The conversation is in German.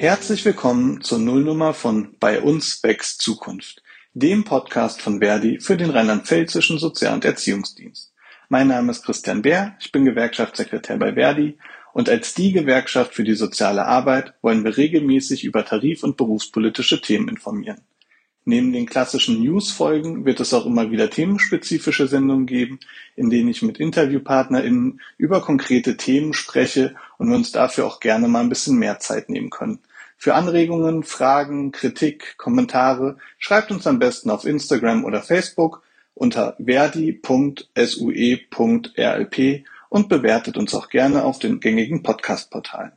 Herzlich willkommen zur Nullnummer von Bei uns wächst Zukunft, dem Podcast von Verdi für den rheinland-pfälzischen Sozial- und Erziehungsdienst. Mein Name ist Christian Bär, ich bin Gewerkschaftssekretär bei Verdi und als die Gewerkschaft für die soziale Arbeit wollen wir regelmäßig über tarif- und berufspolitische Themen informieren. Neben den klassischen News-Folgen wird es auch immer wieder themenspezifische Sendungen geben, in denen ich mit InterviewpartnerInnen über konkrete Themen spreche und wir uns dafür auch gerne mal ein bisschen mehr Zeit nehmen können. Für Anregungen, Fragen, Kritik, Kommentare schreibt uns am besten auf Instagram oder Facebook unter verdi.sue.rlp und bewertet uns auch gerne auf den gängigen Podcast-Portalen.